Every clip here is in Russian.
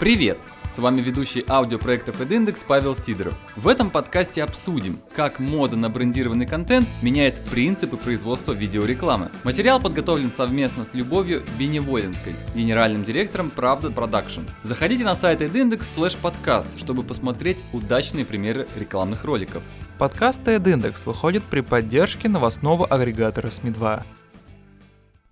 Привет! С вами ведущий аудиопроектов AdIndex Павел Сидоров. В этом подкасте обсудим, как мода на брендированный контент меняет принципы производства видеорекламы. Материал подготовлен совместно с Любовью Беневолинской, генеральным директором Правда Продакшн. Заходите на сайт AdIndex slash podcast, чтобы посмотреть удачные примеры рекламных роликов. Подкаст AdIndex выходит при поддержке новостного агрегатора СМИ-2.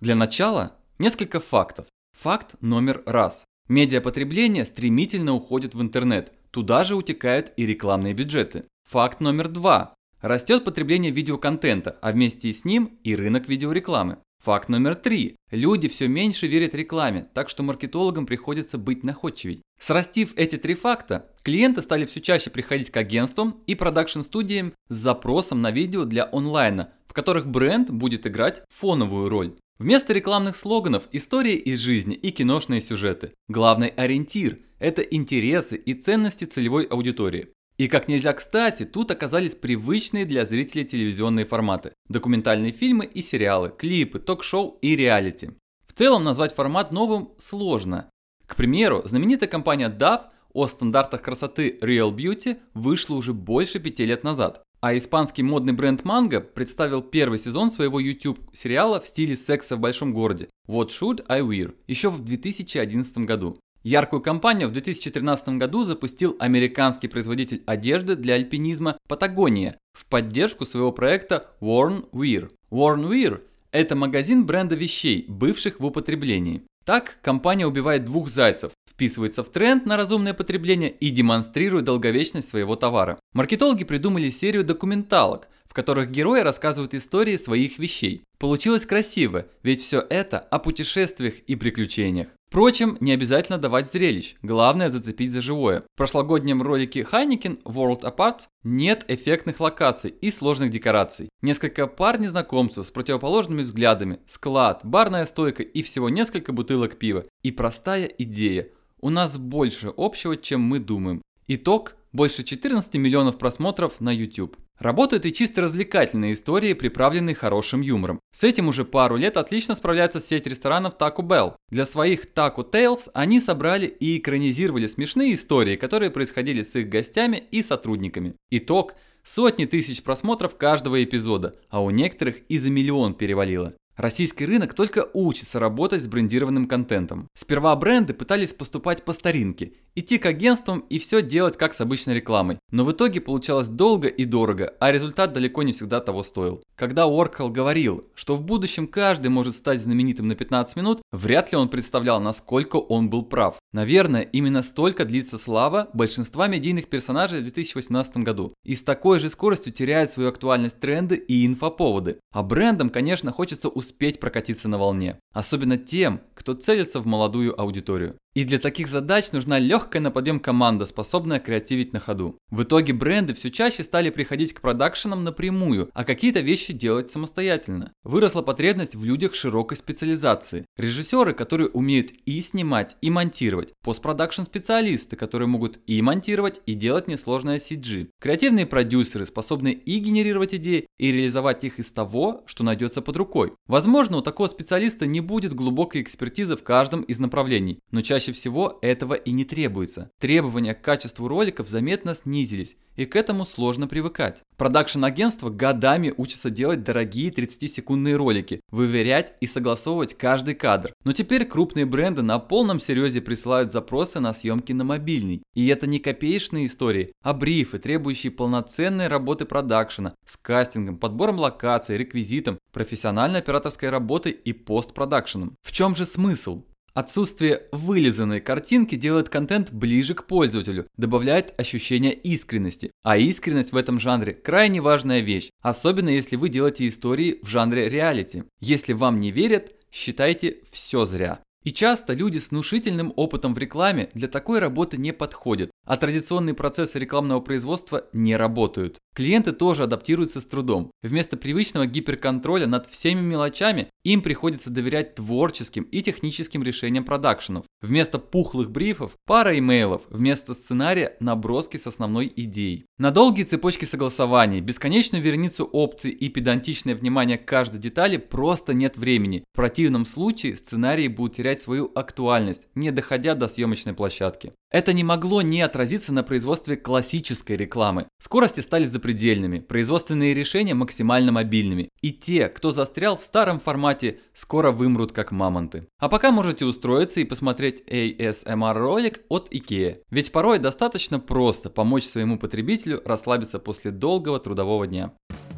Для начала несколько фактов. Факт номер раз. Медиапотребление стремительно уходит в интернет, туда же утекают и рекламные бюджеты. Факт номер два. Растет потребление видеоконтента, а вместе с ним и рынок видеорекламы. Факт номер три. Люди все меньше верят рекламе, так что маркетологам приходится быть находчивей. Срастив эти три факта, клиенты стали все чаще приходить к агентствам и продакшн-студиям с запросом на видео для онлайна, в которых бренд будет играть фоновую роль. Вместо рекламных слоганов – истории из жизни и киношные сюжеты. Главный ориентир – это интересы и ценности целевой аудитории. И как нельзя кстати, тут оказались привычные для зрителей телевизионные форматы. Документальные фильмы и сериалы, клипы, ток-шоу и реалити. В целом назвать формат новым сложно. К примеру, знаменитая компания DAF о стандартах красоты Real Beauty вышла уже больше пяти лет назад. А испанский модный бренд Mango представил первый сезон своего YouTube сериала в стиле секса в большом городе What Should I Wear еще в 2011 году. Яркую кампанию в 2013 году запустил американский производитель одежды для альпинизма Patagonia в поддержку своего проекта Worn Wear. Worn Wear – это магазин бренда вещей, бывших в употреблении. Так, компания убивает двух зайцев, вписывается в тренд на разумное потребление и демонстрирует долговечность своего товара. Маркетологи придумали серию документалок, в которых герои рассказывают истории своих вещей. Получилось красиво, ведь все это о путешествиях и приключениях. Впрочем, не обязательно давать зрелищ, главное зацепить за живое. В прошлогоднем ролике Heineken World Apart нет эффектных локаций и сложных декораций. Несколько пар незнакомцев с противоположными взглядами, склад, барная стойка и всего несколько бутылок пива. И простая идея. У нас больше общего, чем мы думаем. Итог – больше 14 миллионов просмотров на YouTube. Работают и чисто развлекательные истории, приправленные хорошим юмором. С этим уже пару лет отлично справляется сеть ресторанов Taco Bell. Для своих Taco Tales они собрали и экранизировали смешные истории, которые происходили с их гостями и сотрудниками. Итог – сотни тысяч просмотров каждого эпизода, а у некоторых и за миллион перевалило. Российский рынок только учится работать с брендированным контентом. Сперва бренды пытались поступать по старинке, идти к агентствам и все делать как с обычной рекламой. Но в итоге получалось долго и дорого, а результат далеко не всегда того стоил. Когда Уоркхолл говорил, что в будущем каждый может стать знаменитым на 15 минут, вряд ли он представлял, насколько он был прав. Наверное, именно столько длится слава большинства медийных персонажей в 2018 году. И с такой же скоростью теряют свою актуальность тренды и инфоповоды. А брендам, конечно, хочется успеть прокатиться на волне. Особенно тем, кто целится в молодую аудиторию. И для таких задач нужна легкая на подъем команда, способная креативить на ходу. В итоге бренды все чаще стали приходить к продакшенам напрямую, а какие-то вещи делать самостоятельно. Выросла потребность в людях широкой специализации. Режиссеры, которые умеют и снимать, и монтировать. Постпродакшн специалисты, которые могут и монтировать, и делать несложное CG. Креативные продюсеры, способные и генерировать идеи, и реализовать их из того, что найдется под рукой. Возможно, у такого специалиста не будет глубокой экспертизы в каждом из направлений, но чаще Чаще всего этого и не требуется. Требования к качеству роликов заметно снизились, и к этому сложно привыкать. Продакшн-агентства годами учатся делать дорогие 30-секундные ролики, выверять и согласовывать каждый кадр. Но теперь крупные бренды на полном серьезе присылают запросы на съемки на мобильный. И это не копеечные истории, а брифы, требующие полноценной работы продакшена с кастингом, подбором локаций, реквизитом, профессиональной операторской работой и постпродакшеном. В чем же смысл? Отсутствие вылизанной картинки делает контент ближе к пользователю, добавляет ощущение искренности. А искренность в этом жанре крайне важная вещь, особенно если вы делаете истории в жанре реалити. Если вам не верят, считайте все зря. И часто люди с внушительным опытом в рекламе для такой работы не подходят, а традиционные процессы рекламного производства не работают. Клиенты тоже адаптируются с трудом. Вместо привычного гиперконтроля над всеми мелочами им приходится доверять творческим и техническим решениям продакшенов. Вместо пухлых брифов – пара имейлов, вместо сценария – наброски с основной идеей. На долгие цепочки согласований, бесконечную верницу опций и педантичное внимание к каждой детали просто нет времени. В противном случае сценарии будут терять свою актуальность, не доходя до съемочной площадки. Это не могло не отразиться на производстве классической рекламы. Скорости стали запредельными, производственные решения максимально мобильными. И те, кто застрял в старом формате, скоро вымрут как мамонты. А пока можете устроиться и посмотреть ASMR ролик от IKEA. Ведь порой достаточно просто помочь своему потребителю расслабиться после долгого трудового дня.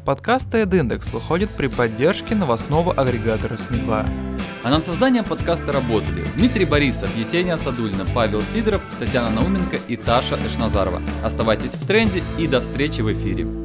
Подкаст TED выходит при поддержке новостного агрегатора СМИ-2. А над созданием подкаста работали Дмитрий Борисов, Есения Садульна, Павел Сидоров, Татьяна Науменко и Таша Эшназарова. Оставайтесь в тренде и до встречи в эфире.